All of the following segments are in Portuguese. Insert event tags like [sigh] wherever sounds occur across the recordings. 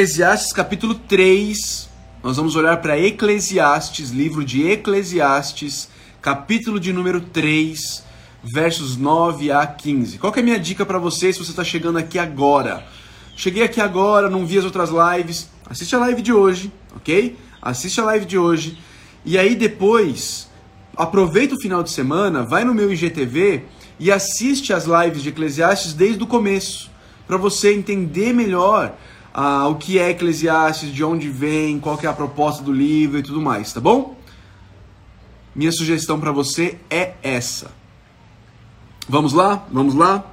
Eclesiastes capítulo 3, nós vamos olhar para Eclesiastes, livro de Eclesiastes, capítulo de número 3, versos 9 a 15. Qual é a minha dica para você se você está chegando aqui agora? Cheguei aqui agora, não vi as outras lives, assiste a live de hoje, ok? Assiste a live de hoje. E aí depois, aproveita o final de semana, vai no meu IGTV e assiste as lives de Eclesiastes desde o começo, para você entender melhor ah, o que é Eclesiastes, de onde vem, qual que é a proposta do livro e tudo mais, tá bom? Minha sugestão para você é essa. Vamos lá? Vamos lá?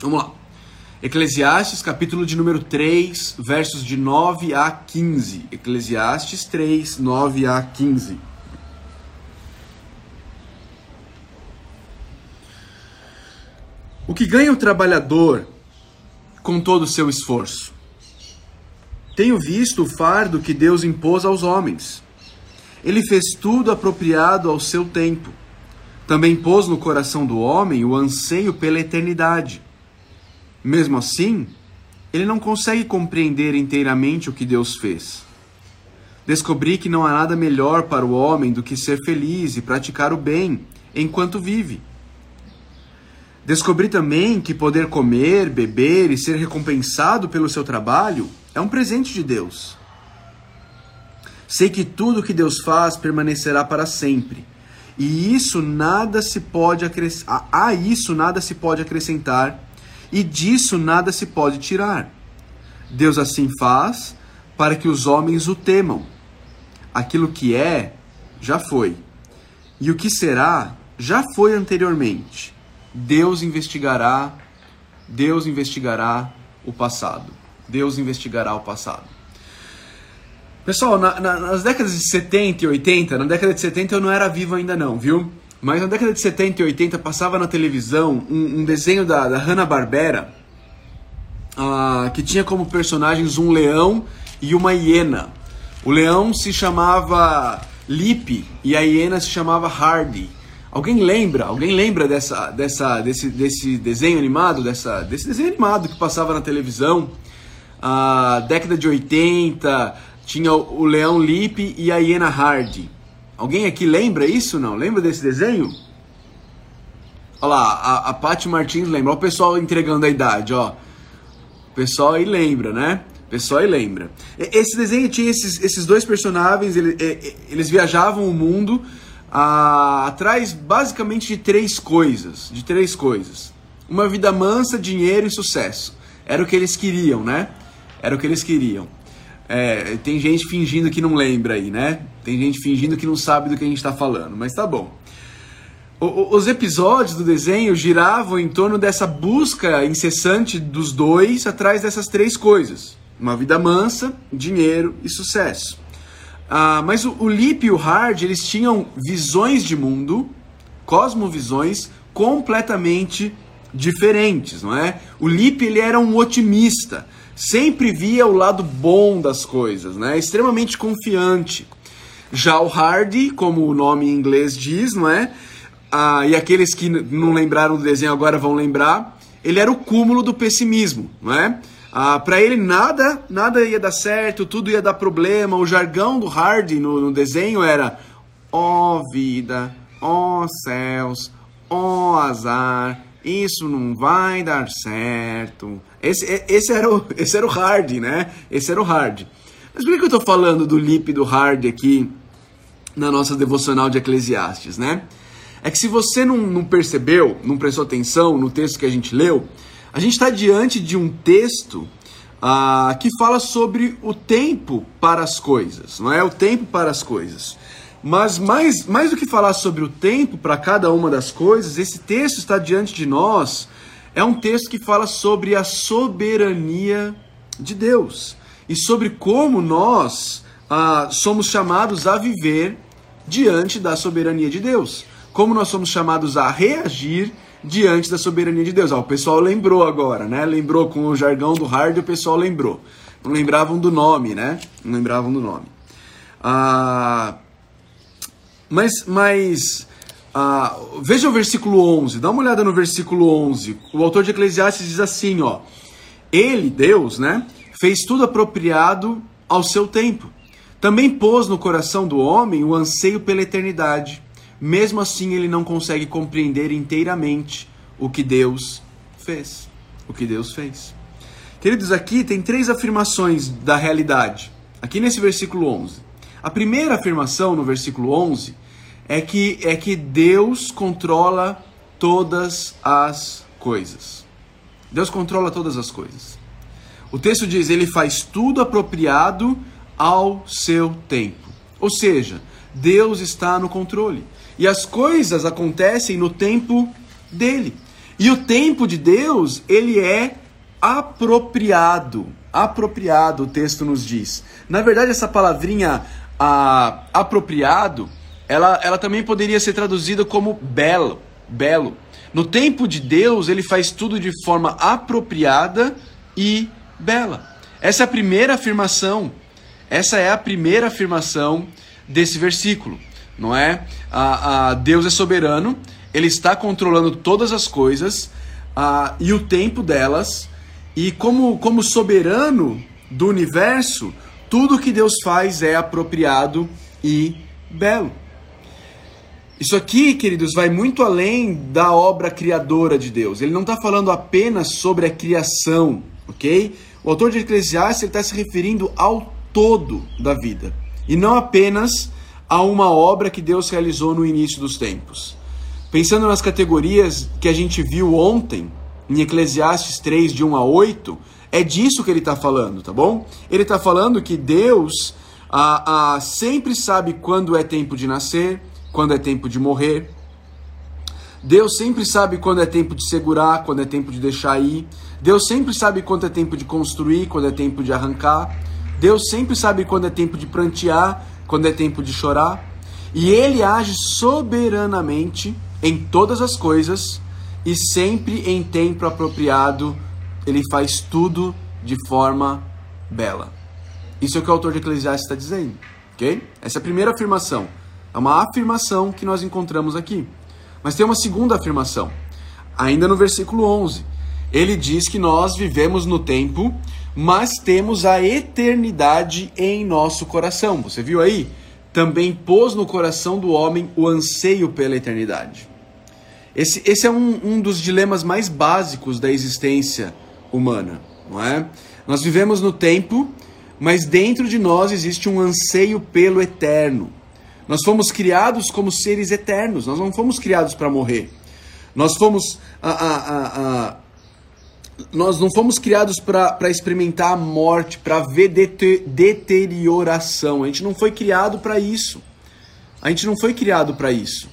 Vamos lá. Eclesiastes, capítulo de número 3, versos de 9 a 15. Eclesiastes 3, 9 a 15. O que ganha o trabalhador com todo o seu esforço. Tenho visto o fardo que Deus impôs aos homens. Ele fez tudo apropriado ao seu tempo. Também pôs no coração do homem o anseio pela eternidade. Mesmo assim, ele não consegue compreender inteiramente o que Deus fez. Descobri que não há nada melhor para o homem do que ser feliz e praticar o bem enquanto vive. Descobri também que poder comer, beber e ser recompensado pelo seu trabalho é um presente de Deus. Sei que tudo que Deus faz permanecerá para sempre, e isso nada se pode acrescentar, a isso nada se pode acrescentar, e disso nada se pode tirar. Deus assim faz para que os homens o temam. Aquilo que é, já foi, e o que será, já foi anteriormente Deus investigará, Deus investigará o passado. Deus investigará o passado. Pessoal, na, na, nas décadas de 70 e 80, na década de 70 eu não era vivo ainda não, viu? Mas na década de 70 e 80 passava na televisão um, um desenho da, da Hanna-Barbera uh, que tinha como personagens um leão e uma hiena. O leão se chamava Lip e a hiena se chamava Hardy. Alguém lembra? Alguém lembra dessa, dessa, desse, desse desenho animado, dessa, desse desenho animado que passava na televisão? A década de 80 tinha o, Leão Lip e a hiena Hardy. Alguém aqui lembra isso? Não? Lembra desse desenho? Olha lá, a, a Paty Martins lembra. Olha o pessoal entregando a idade, ó. O pessoal aí lembra, né? O pessoal aí lembra. Esse desenho tinha esses, esses dois personagens, eles viajavam o mundo atrás basicamente de três coisas, de três coisas. Uma vida mansa, dinheiro e sucesso. Era o que eles queriam, né? Era o que eles queriam. É, tem gente fingindo que não lembra aí, né? Tem gente fingindo que não sabe do que a gente está falando, mas tá bom. O, os episódios do desenho giravam em torno dessa busca incessante dos dois atrás dessas três coisas: uma vida mansa, dinheiro e sucesso. Ah, mas o, o Lip e o Hard, eles tinham visões de mundo, cosmovisões completamente diferentes, não é? O Lip, ele era um otimista, sempre via o lado bom das coisas, né? Extremamente confiante. Já o Hardy, como o nome em inglês diz, não é? Ah, e aqueles que não lembraram do desenho agora vão lembrar, ele era o cúmulo do pessimismo, não é? Ah, para ele nada, nada ia dar certo, tudo ia dar problema. O jargão do Hardy no, no desenho era: ó oh, vida, ó oh, céus, ó oh, azar, isso não vai dar certo. Esse, esse, era o, [laughs] esse era o Hardy, né? Esse era o Hardy. Mas por que eu estou falando do Lip do Hardy aqui na nossa devocional de Eclesiastes, né? É que se você não, não percebeu, não prestou atenção no texto que a gente leu, a gente está diante de um texto ah, que fala sobre o tempo para as coisas, não é? O tempo para as coisas. Mas mais, mais do que falar sobre o tempo para cada uma das coisas, esse texto está diante de nós. É um texto que fala sobre a soberania de Deus e sobre como nós ah, somos chamados a viver diante da soberania de Deus. Como nós somos chamados a reagir diante da soberania de Deus. Ah, o pessoal lembrou agora, né? Lembrou com o jargão do hard, o pessoal lembrou. Não lembravam do nome, né? Não lembravam do nome. Ah, mas, mas ah, veja o versículo 11, dá uma olhada no versículo 11. O autor de Eclesiastes diz assim, ó. Ele, Deus, né? fez tudo apropriado ao seu tempo. Também pôs no coração do homem o anseio pela eternidade. Mesmo assim, ele não consegue compreender inteiramente o que Deus fez. O que Deus fez. Queridos, aqui tem três afirmações da realidade. Aqui nesse versículo 11. A primeira afirmação no versículo 11 é que é que Deus controla todas as coisas. Deus controla todas as coisas. O texto diz: ele faz tudo apropriado ao seu tempo. Ou seja, Deus está no controle. E as coisas acontecem no tempo dele. E o tempo de Deus, ele é apropriado. Apropriado, o texto nos diz. Na verdade, essa palavrinha a, apropriado, ela, ela também poderia ser traduzida como belo. Belo. No tempo de Deus, ele faz tudo de forma apropriada e bela. Essa é a primeira afirmação. Essa é a primeira afirmação desse versículo, não é? A, a Deus é soberano, ele está controlando todas as coisas a, e o tempo delas, e como, como soberano do universo, tudo que Deus faz é apropriado e belo. Isso aqui, queridos, vai muito além da obra criadora de Deus. Ele não está falando apenas sobre a criação, ok? O autor de Eclesiastes está se referindo ao todo da vida e não apenas a uma obra que Deus realizou no início dos tempos. Pensando nas categorias que a gente viu ontem, em Eclesiastes 3, de 1 a 8, é disso que ele está falando, tá bom? Ele está falando que Deus sempre sabe quando é tempo de nascer, quando é tempo de morrer. Deus sempre sabe quando é tempo de segurar, quando é tempo de deixar ir. Deus sempre sabe quando é tempo de construir, quando é tempo de arrancar. Deus sempre sabe quando é tempo de prantear, quando é tempo de chorar. E ele age soberanamente em todas as coisas e sempre em tempo apropriado. Ele faz tudo de forma bela. Isso é o que o autor de Eclesiastes está dizendo, ok? Essa é a primeira afirmação. É uma afirmação que nós encontramos aqui. Mas tem uma segunda afirmação, ainda no versículo 11. Ele diz que nós vivemos no tempo, mas temos a eternidade em nosso coração. Você viu aí? Também pôs no coração do homem o anseio pela eternidade. Esse, esse é um, um dos dilemas mais básicos da existência humana, não é? Nós vivemos no tempo, mas dentro de nós existe um anseio pelo eterno. Nós fomos criados como seres eternos, nós não fomos criados para morrer. Nós fomos. A, a, a, nós não fomos criados para experimentar a morte, para ver deterioração. A gente não foi criado para isso. A gente não foi criado para isso.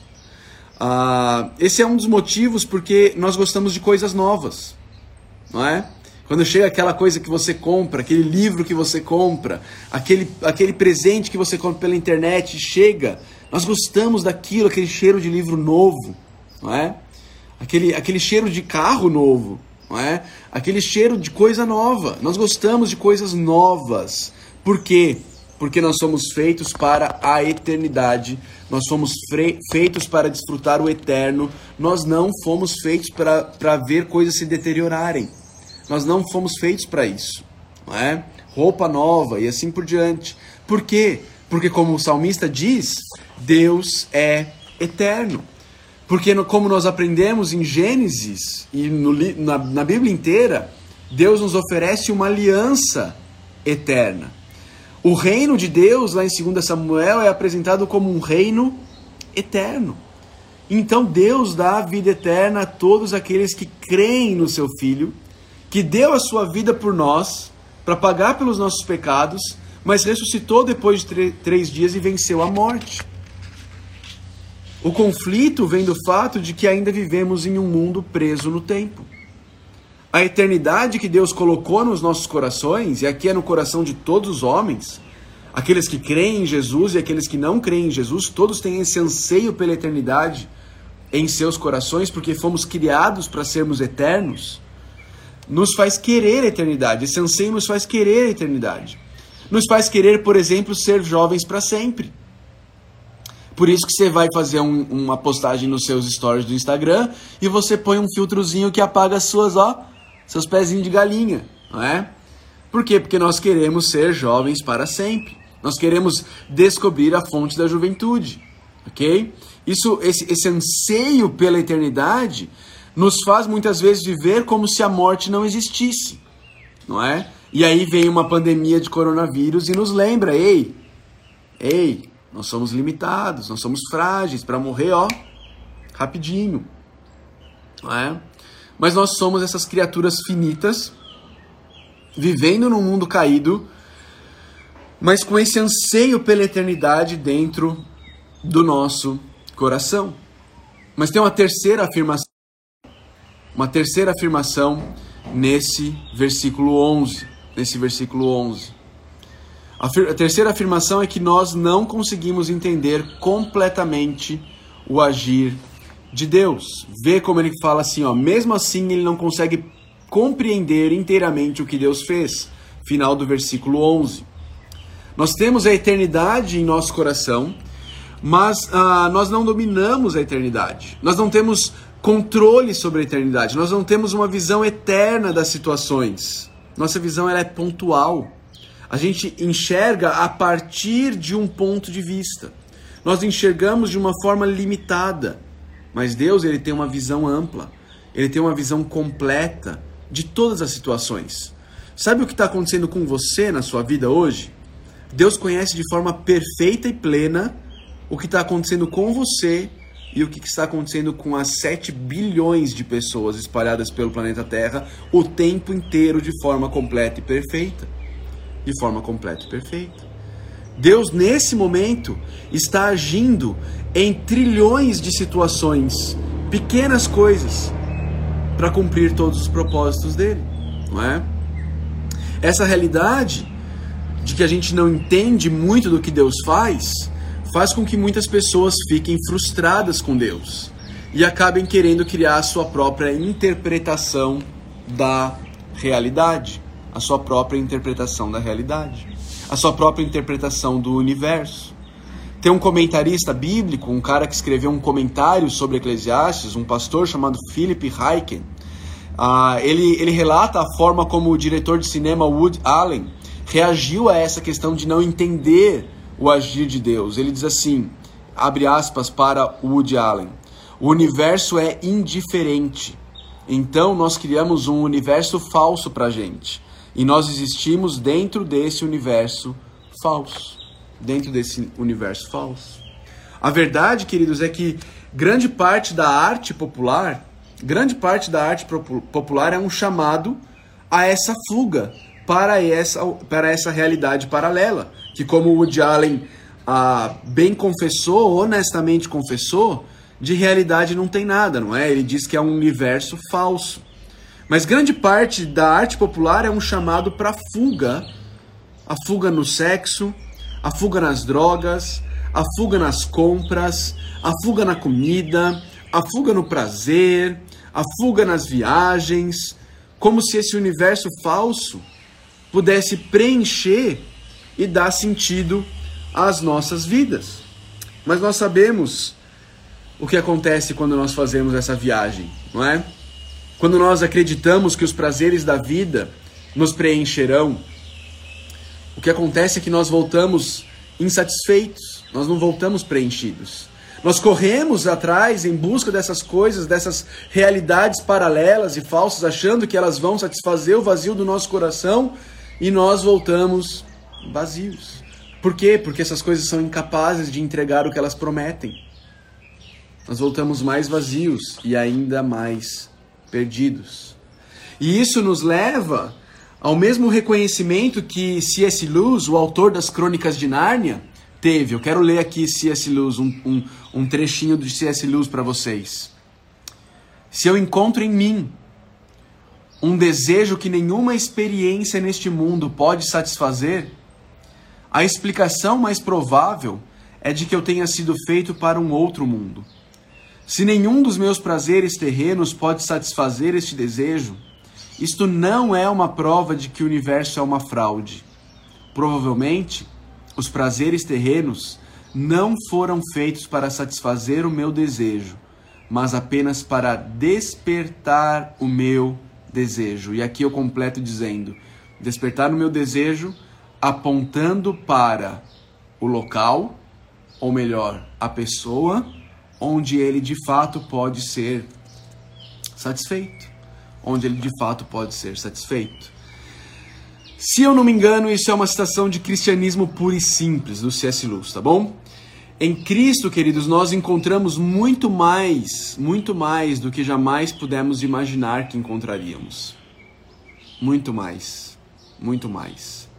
Uh, esse é um dos motivos porque nós gostamos de coisas novas, não é? Quando chega aquela coisa que você compra, aquele livro que você compra, aquele, aquele presente que você compra pela internet, chega, nós gostamos daquilo, aquele cheiro de livro novo, não é? Aquele, aquele cheiro de carro novo, não é? Aquele cheiro de coisa nova. Nós gostamos de coisas novas. Por quê? Porque nós somos feitos para a eternidade. Nós fomos feitos para desfrutar o eterno. Nós não fomos feitos para ver coisas se deteriorarem. Nós não fomos feitos para isso, não é? Roupa nova e assim por diante. Por quê? Porque como o salmista diz, Deus é eterno. Porque como nós aprendemos em Gênesis e no, na, na Bíblia inteira, Deus nos oferece uma aliança eterna. O reino de Deus, lá em 2 Samuel, é apresentado como um reino eterno. Então Deus dá a vida eterna a todos aqueles que creem no seu Filho que deu a sua vida por nós para pagar pelos nossos pecados, mas ressuscitou depois de três dias e venceu a morte. O conflito vem do fato de que ainda vivemos em um mundo preso no tempo. A eternidade que Deus colocou nos nossos corações, e aqui é no coração de todos os homens, aqueles que creem em Jesus e aqueles que não creem em Jesus, todos têm esse anseio pela eternidade em seus corações, porque fomos criados para sermos eternos nos faz querer a eternidade. Esse anseio nos faz querer a eternidade. Nos faz querer, por exemplo, ser jovens para sempre. Por isso que você vai fazer um, uma postagem nos seus stories do Instagram e você põe um filtrozinho que apaga suas, ó, seus pezinhos de galinha, não é? Por quê? Porque nós queremos ser jovens para sempre. Nós queremos descobrir a fonte da juventude, ok? Isso, esse, esse anseio pela eternidade nos faz muitas vezes viver como se a morte não existisse, não é? E aí vem uma pandemia de coronavírus e nos lembra, ei, ei, nós somos limitados, nós somos frágeis para morrer, ó, rapidinho, não é? Mas nós somos essas criaturas finitas, vivendo num mundo caído, mas com esse anseio pela eternidade dentro do nosso coração. Mas tem uma terceira afirmação, uma terceira afirmação nesse versículo 11, nesse versículo 11. A, a terceira afirmação é que nós não conseguimos entender completamente o agir de Deus. Vê como ele fala assim, ó, mesmo assim ele não consegue compreender inteiramente o que Deus fez. Final do versículo 11. Nós temos a eternidade em nosso coração, mas ah, nós não dominamos a eternidade. Nós não temos controle sobre a eternidade. Nós não temos uma visão eterna das situações. Nossa visão ela é pontual. A gente enxerga a partir de um ponto de vista. Nós enxergamos de uma forma limitada. Mas Deus ele tem uma visão ampla, ele tem uma visão completa de todas as situações. Sabe o que está acontecendo com você na sua vida hoje? Deus conhece de forma perfeita e plena o que está acontecendo com você e o que está acontecendo com as 7 bilhões de pessoas espalhadas pelo planeta Terra o tempo inteiro de forma completa e perfeita. De forma completa e perfeita. Deus, nesse momento, está agindo em trilhões de situações, pequenas coisas, para cumprir todos os propósitos dele, não é? Essa realidade de que a gente não entende muito do que Deus faz, faz com que muitas pessoas fiquem frustradas com Deus e acabem querendo criar a sua própria interpretação da realidade, a sua própria interpretação da realidade a sua própria interpretação do universo. Tem um comentarista bíblico, um cara que escreveu um comentário sobre Eclesiastes, um pastor chamado Philip Hyken. Uh, ele, ele relata a forma como o diretor de cinema Woody Allen reagiu a essa questão de não entender o agir de Deus. Ele diz assim, abre aspas para Woody Allen, o universo é indiferente. Então nós criamos um universo falso para gente. E nós existimos dentro desse universo falso. Dentro desse universo falso. A verdade, queridos, é que grande parte da arte popular, grande parte da arte popular é um chamado a essa fuga para essa, para essa realidade paralela, que como Woody Allen ah, bem confessou, honestamente confessou, de realidade não tem nada, não é? Ele diz que é um universo falso. Mas grande parte da arte popular é um chamado para fuga. A fuga no sexo, a fuga nas drogas, a fuga nas compras, a fuga na comida, a fuga no prazer, a fuga nas viagens, como se esse universo falso pudesse preencher e dar sentido às nossas vidas. Mas nós sabemos o que acontece quando nós fazemos essa viagem, não é? Quando nós acreditamos que os prazeres da vida nos preencherão, o que acontece é que nós voltamos insatisfeitos, nós não voltamos preenchidos. Nós corremos atrás em busca dessas coisas, dessas realidades paralelas e falsas, achando que elas vão satisfazer o vazio do nosso coração e nós voltamos vazios. Por quê? Porque essas coisas são incapazes de entregar o que elas prometem. Nós voltamos mais vazios e ainda mais perdidos. E isso nos leva ao mesmo reconhecimento que C.S. Lewis, o autor das Crônicas de Nárnia, teve. Eu quero ler aqui C.S. Lewis, um, um, um trechinho de C.S. Lewis para vocês. Se eu encontro em mim um desejo que nenhuma experiência neste mundo pode satisfazer, a explicação mais provável é de que eu tenha sido feito para um outro mundo. Se nenhum dos meus prazeres terrenos pode satisfazer este desejo, isto não é uma prova de que o universo é uma fraude. Provavelmente, os prazeres terrenos não foram feitos para satisfazer o meu desejo, mas apenas para despertar o meu desejo. E aqui eu completo dizendo: Despertar no meu desejo apontando para o local, ou melhor, a pessoa onde ele de fato pode ser satisfeito. Onde ele de fato pode ser satisfeito. Se eu não me engano, isso é uma citação de cristianismo puro e simples do C.S. Lewis, tá bom? Em Cristo, queridos, nós encontramos muito mais, muito mais do que jamais pudemos imaginar que encontraríamos. Muito mais, muito mais.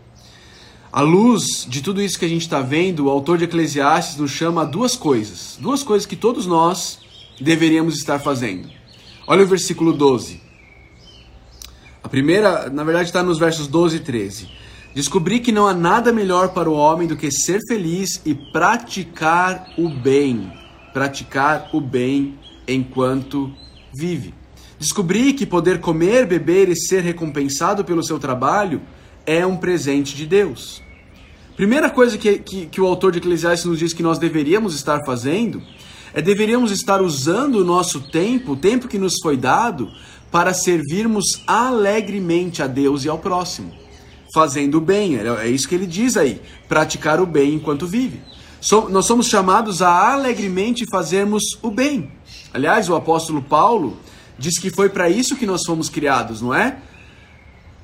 À luz de tudo isso que a gente está vendo, o autor de Eclesiastes nos chama a duas coisas. Duas coisas que todos nós deveríamos estar fazendo. Olha o versículo 12. A primeira, na verdade, está nos versos 12 e 13. Descobri que não há nada melhor para o homem do que ser feliz e praticar o bem. Praticar o bem enquanto vive. Descobri que poder comer, beber e ser recompensado pelo seu trabalho é um presente de Deus. Primeira coisa que, que, que o autor de Eclesiastes nos diz que nós deveríamos estar fazendo é deveríamos estar usando o nosso tempo, o tempo que nos foi dado, para servirmos alegremente a Deus e ao próximo, fazendo o bem. É, é isso que ele diz aí: praticar o bem enquanto vive. So, nós somos chamados a alegremente fazermos o bem. Aliás, o apóstolo Paulo diz que foi para isso que nós fomos criados, não é?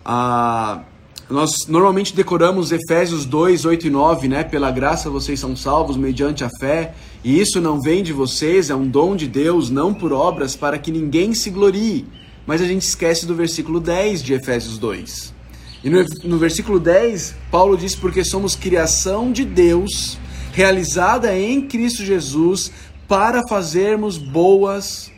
Ah, nós normalmente decoramos Efésios 2, 8 e 9, né? Pela graça vocês são salvos mediante a fé, e isso não vem de vocês, é um dom de Deus, não por obras, para que ninguém se glorie. Mas a gente esquece do versículo 10 de Efésios 2. E no, no versículo 10, Paulo diz: Porque somos criação de Deus, realizada em Cristo Jesus, para fazermos boas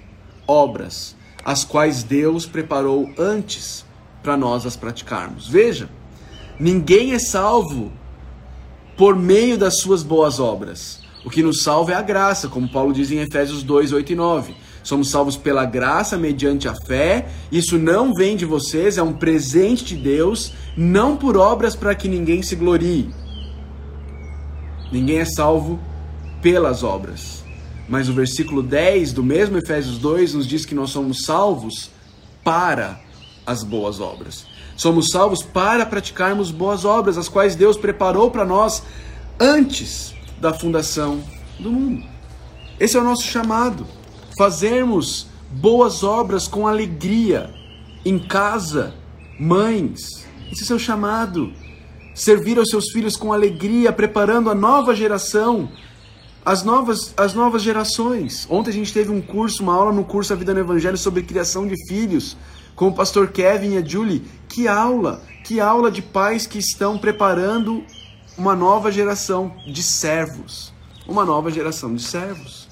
obras, as quais Deus preparou antes para nós as praticarmos. Veja, Ninguém é salvo por meio das suas boas obras. O que nos salva é a graça, como Paulo diz em Efésios 2, 8 e 9. Somos salvos pela graça mediante a fé. Isso não vem de vocês, é um presente de Deus, não por obras para que ninguém se glorie. Ninguém é salvo pelas obras. Mas o versículo 10 do mesmo Efésios 2 nos diz que nós somos salvos para as boas obras. Somos salvos para praticarmos boas obras, as quais Deus preparou para nós antes da fundação do mundo. Esse é o nosso chamado. Fazermos boas obras com alegria em casa, mães. Esse é o seu chamado. Servir aos seus filhos com alegria, preparando a nova geração, as novas, as novas gerações. Ontem a gente teve um curso, uma aula no curso A Vida no Evangelho sobre criação de filhos com o pastor Kevin e a Julie. Que aula! Que aula de pais que estão preparando uma nova geração de servos. Uma nova geração de servos.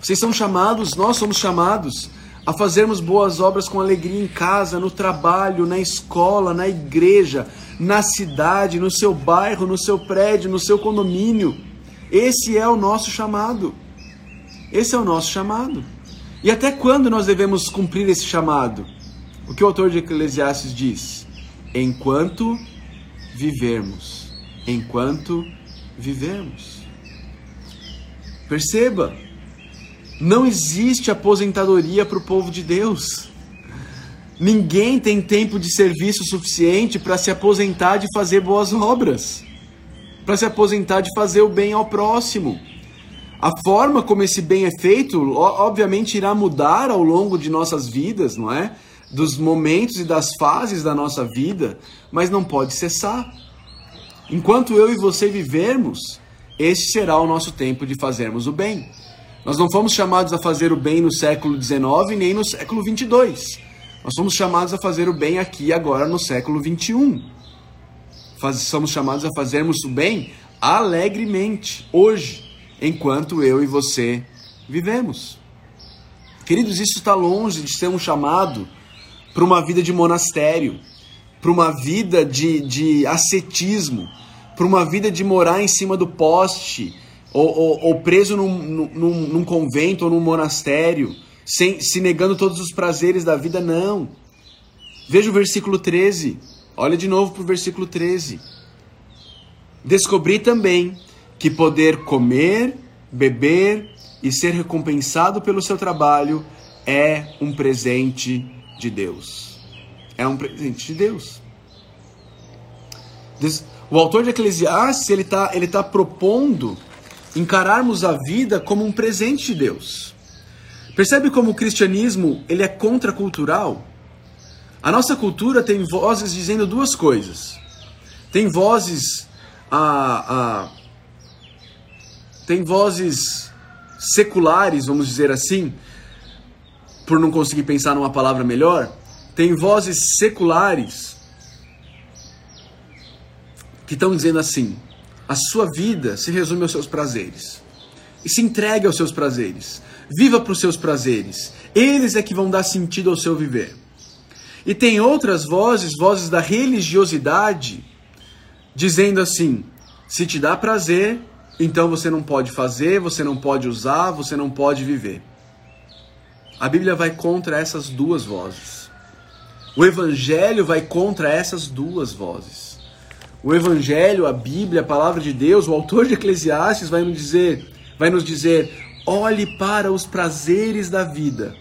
Vocês são chamados, nós somos chamados a fazermos boas obras com alegria em casa, no trabalho, na escola, na igreja, na cidade, no seu bairro, no seu prédio, no seu condomínio. Esse é o nosso chamado. Esse é o nosso chamado. E até quando nós devemos cumprir esse chamado? O que o autor de Eclesiastes diz? Enquanto vivermos. Enquanto vivermos. Perceba, não existe aposentadoria para o povo de Deus. Ninguém tem tempo de serviço suficiente para se aposentar de fazer boas obras, para se aposentar de fazer o bem ao próximo. A forma como esse bem é feito, obviamente, irá mudar ao longo de nossas vidas, não é? Dos momentos e das fases da nossa vida, mas não pode cessar. Enquanto eu e você vivermos, este será o nosso tempo de fazermos o bem. Nós não fomos chamados a fazer o bem no século XIX nem no século XXII. Nós somos chamados a fazer o bem aqui e agora no século XXI. Faz, somos chamados a fazermos o bem alegremente, hoje enquanto eu e você vivemos. Queridos, isso está longe de ser um chamado para uma vida de monastério, para uma vida de, de ascetismo, para uma vida de morar em cima do poste, ou, ou, ou preso num, num, num, convento ou num monastério, sem, se negando todos os prazeres da vida, não. Veja o versículo 13. Olha de novo para o versículo 13. Descobri também que poder comer, beber e ser recompensado pelo seu trabalho é um presente de Deus. É um presente de Deus. O autor de Eclesiastes ele está ele tá propondo encararmos a vida como um presente de Deus. Percebe como o cristianismo ele é contracultural? A nossa cultura tem vozes dizendo duas coisas. Tem vozes a, a tem vozes seculares, vamos dizer assim, por não conseguir pensar numa palavra melhor, tem vozes seculares que estão dizendo assim: a sua vida se resume aos seus prazeres. E se entregue aos seus prazeres. Viva para os seus prazeres. Eles é que vão dar sentido ao seu viver. E tem outras vozes, vozes da religiosidade, dizendo assim: se te dá prazer, então você não pode fazer, você não pode usar, você não pode viver. A Bíblia vai contra essas duas vozes. O Evangelho vai contra essas duas vozes. O Evangelho, a Bíblia, a palavra de Deus, o autor de Eclesiastes vai nos dizer, vai nos dizer, olhe para os prazeres da vida,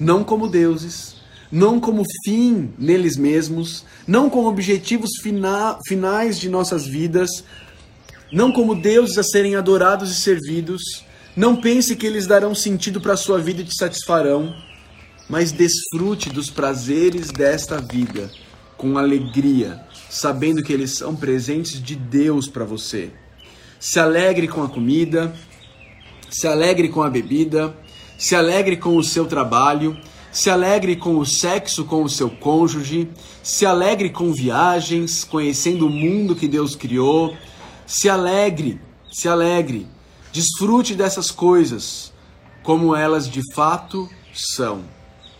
não como deuses, não como fim neles mesmos, não como objetivos fina, finais de nossas vidas, não como deuses a serem adorados e servidos. Não pense que eles darão sentido para a sua vida e te satisfarão, mas desfrute dos prazeres desta vida com alegria, sabendo que eles são presentes de Deus para você. Se alegre com a comida, se alegre com a bebida, se alegre com o seu trabalho, se alegre com o sexo com o seu cônjuge, se alegre com viagens, conhecendo o mundo que Deus criou, se alegre, se alegre. Desfrute dessas coisas como elas de fato são,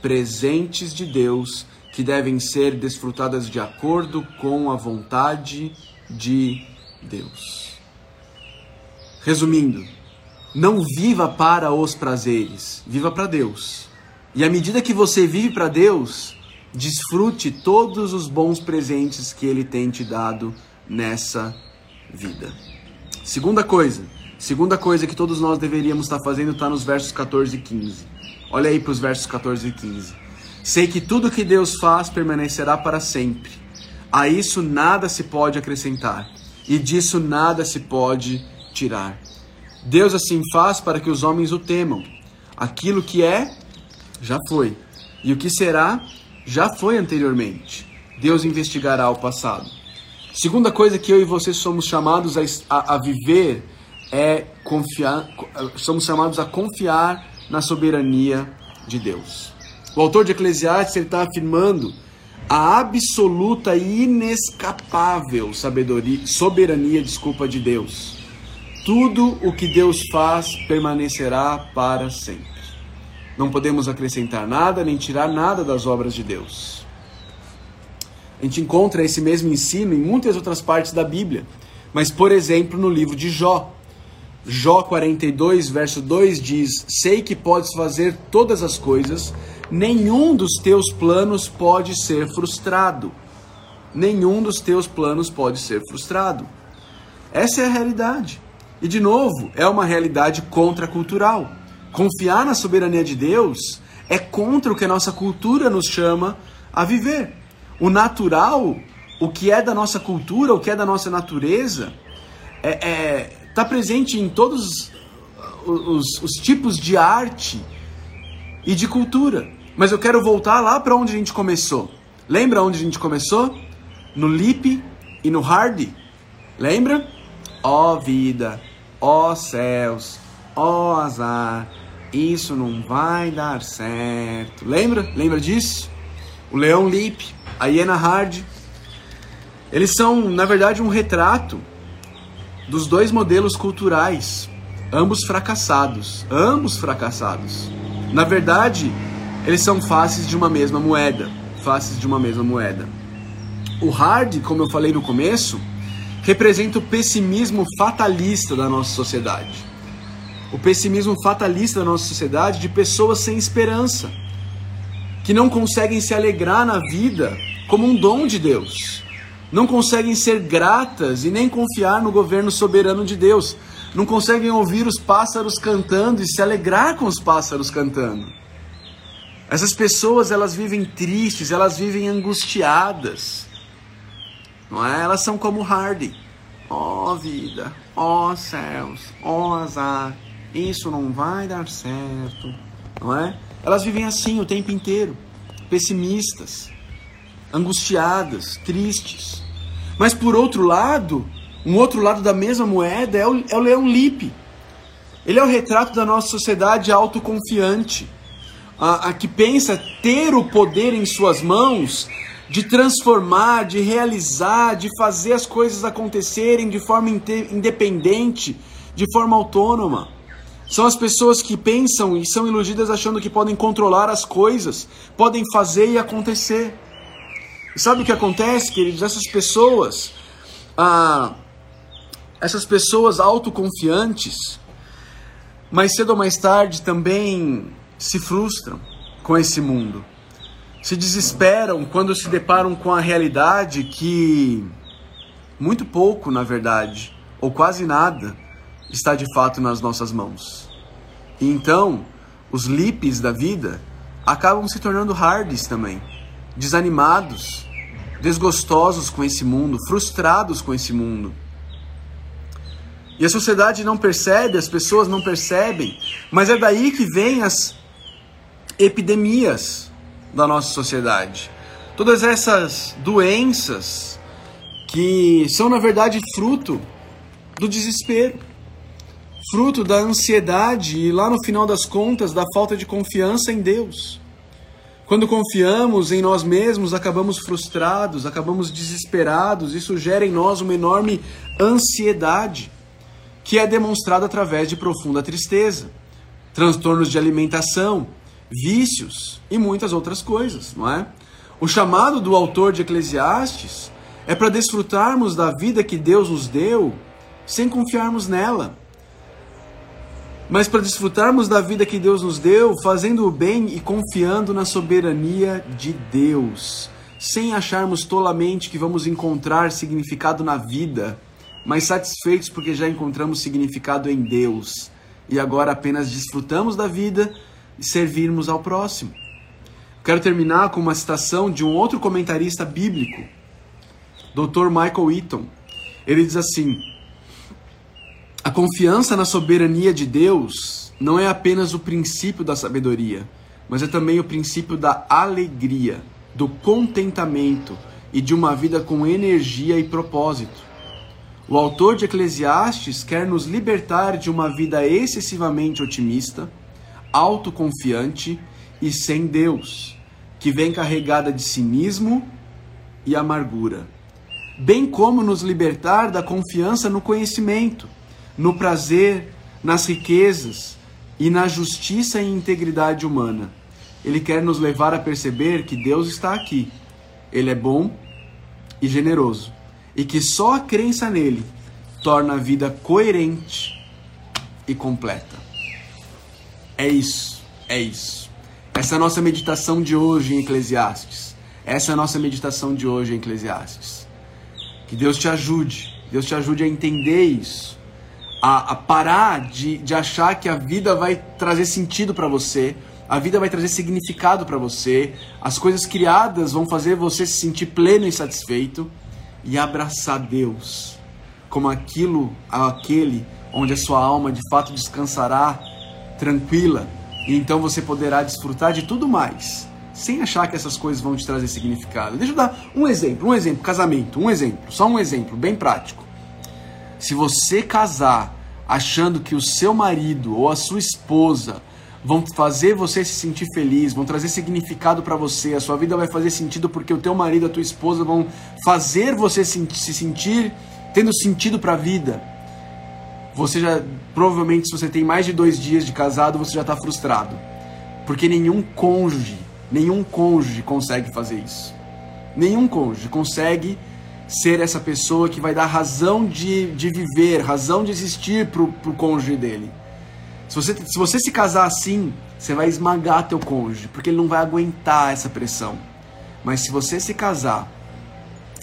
presentes de Deus que devem ser desfrutadas de acordo com a vontade de Deus. Resumindo, não viva para os prazeres, viva para Deus. E à medida que você vive para Deus, desfrute todos os bons presentes que Ele tem te dado nessa vida. Segunda coisa, segunda coisa que todos nós deveríamos estar fazendo está nos versos 14 e 15. Olha aí para os versos 14 e 15. Sei que tudo que Deus faz permanecerá para sempre. A isso nada se pode acrescentar, e disso nada se pode tirar. Deus assim faz para que os homens o temam. Aquilo que é, já foi. E o que será, já foi anteriormente. Deus investigará o passado. Segunda coisa que eu e você somos chamados a, a, a viver é confiar, somos chamados a confiar na soberania de Deus. O autor de Eclesiastes está afirmando a absoluta e inescapável sabedoria, soberania, desculpa, de Deus. Tudo o que Deus faz permanecerá para sempre. Não podemos acrescentar nada nem tirar nada das obras de Deus. A gente encontra esse mesmo ensino em muitas outras partes da Bíblia. Mas, por exemplo, no livro de Jó. Jó 42, verso 2 diz: Sei que podes fazer todas as coisas, nenhum dos teus planos pode ser frustrado. Nenhum dos teus planos pode ser frustrado. Essa é a realidade. E, de novo, é uma realidade contracultural. Confiar na soberania de Deus é contra o que a nossa cultura nos chama a viver. O natural, o que é da nossa cultura, o que é da nossa natureza, está é, é, tá presente em todos os, os tipos de arte e de cultura. Mas eu quero voltar lá para onde a gente começou. Lembra onde a gente começou? No lip e no hard. Lembra? Ó oh, vida, ó oh, céus, ó oh, azar, isso não vai dar certo. Lembra? Lembra disso? O leão lip a Iena Hard, eles são, na verdade, um retrato dos dois modelos culturais, ambos fracassados, ambos fracassados. Na verdade, eles são faces de uma mesma moeda, faces de uma mesma moeda. O hard, como eu falei no começo, representa o pessimismo fatalista da nossa sociedade. O pessimismo fatalista da nossa sociedade de pessoas sem esperança, que não conseguem se alegrar na vida como um dom de Deus. Não conseguem ser gratas e nem confiar no governo soberano de Deus. Não conseguem ouvir os pássaros cantando e se alegrar com os pássaros cantando. Essas pessoas, elas vivem tristes, elas vivem angustiadas. não é? Elas são como Hardy. Ó oh, vida, ó oh, céus, ó oh, azar, isso não vai dar certo, não é? Elas vivem assim o tempo inteiro, pessimistas, angustiadas, tristes. Mas por outro lado, um outro lado da mesma moeda é o, é o Leão Lippe. Ele é o retrato da nossa sociedade autoconfiante, a, a que pensa ter o poder em suas mãos de transformar, de realizar, de fazer as coisas acontecerem de forma independente, de forma autônoma. São as pessoas que pensam e são iludidas achando que podem controlar as coisas, podem fazer e acontecer. E sabe o que acontece, queridos? Essas pessoas, ah, essas pessoas autoconfiantes, mais cedo ou mais tarde também se frustram com esse mundo se desesperam quando se deparam com a realidade que muito pouco, na verdade, ou quase nada, está de fato nas nossas mãos. E então, os lipes da vida acabam se tornando hards também, desanimados, desgostosos com esse mundo, frustrados com esse mundo. E a sociedade não percebe, as pessoas não percebem, mas é daí que vêm as epidemias da nossa sociedade. Todas essas doenças que são, na verdade, fruto do desespero, fruto da ansiedade e, lá no final das contas, da falta de confiança em Deus. Quando confiamos em nós mesmos, acabamos frustrados, acabamos desesperados, isso gera em nós uma enorme ansiedade, que é demonstrada através de profunda tristeza, transtornos de alimentação, vícios e muitas outras coisas, não é? O chamado do autor de Eclesiastes é para desfrutarmos da vida que Deus nos deu sem confiarmos nela. Mas para desfrutarmos da vida que Deus nos deu, fazendo o bem e confiando na soberania de Deus, sem acharmos tolamente que vamos encontrar significado na vida, mas satisfeitos porque já encontramos significado em Deus e agora apenas desfrutamos da vida e servirmos ao próximo. Quero terminar com uma citação de um outro comentarista bíblico, Dr. Michael Eaton. Ele diz assim: confiança na soberania de Deus não é apenas o princípio da sabedoria, mas é também o princípio da alegria, do contentamento e de uma vida com energia e propósito. O autor de Eclesiastes quer nos libertar de uma vida excessivamente otimista autoconfiante e sem Deus, que vem carregada de cinismo e amargura, bem como nos libertar da confiança no conhecimento, no prazer, nas riquezas e na justiça e integridade humana. Ele quer nos levar a perceber que Deus está aqui. Ele é bom e generoso, e que só a crença nele torna a vida coerente e completa. É isso, é isso. Essa é a nossa meditação de hoje em Eclesiastes. Essa é a nossa meditação de hoje em Eclesiastes. Que Deus te ajude, Deus te ajude a entender isso, a, a parar de, de achar que a vida vai trazer sentido para você, a vida vai trazer significado para você, as coisas criadas vão fazer você se sentir pleno e satisfeito e abraçar Deus como aquilo, aquele onde a sua alma de fato descansará tranquila, e então você poderá desfrutar de tudo mais, sem achar que essas coisas vão te trazer significado. Deixa eu dar um exemplo, um exemplo, casamento, um exemplo, só um exemplo bem prático. Se você casar achando que o seu marido ou a sua esposa vão fazer você se sentir feliz, vão trazer significado para você, a sua vida vai fazer sentido porque o teu marido, a tua esposa vão fazer você se sentir tendo sentido para a vida você já provavelmente se você tem mais de dois dias de casado você já está frustrado. Porque nenhum cônjuge nenhum cônjuge consegue fazer isso. Nenhum cônjuge consegue ser essa pessoa que vai dar razão de, de viver razão de existir para o cônjuge dele. Se você, se você se casar assim você vai esmagar teu cônjuge porque ele não vai aguentar essa pressão. Mas se você se casar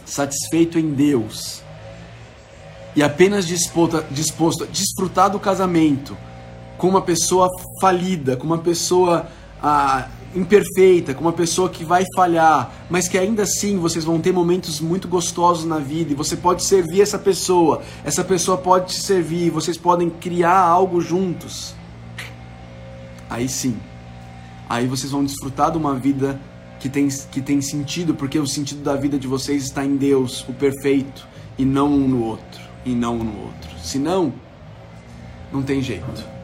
satisfeito em Deus e apenas disposto, disposto a desfrutar do casamento com uma pessoa falida, com uma pessoa ah, imperfeita, com uma pessoa que vai falhar, mas que ainda assim vocês vão ter momentos muito gostosos na vida e você pode servir essa pessoa, essa pessoa pode te servir, vocês podem criar algo juntos. Aí sim, aí vocês vão desfrutar de uma vida que tem, que tem sentido, porque o sentido da vida de vocês está em Deus, o perfeito, e não um no outro, e não um no outro. Senão, não tem jeito.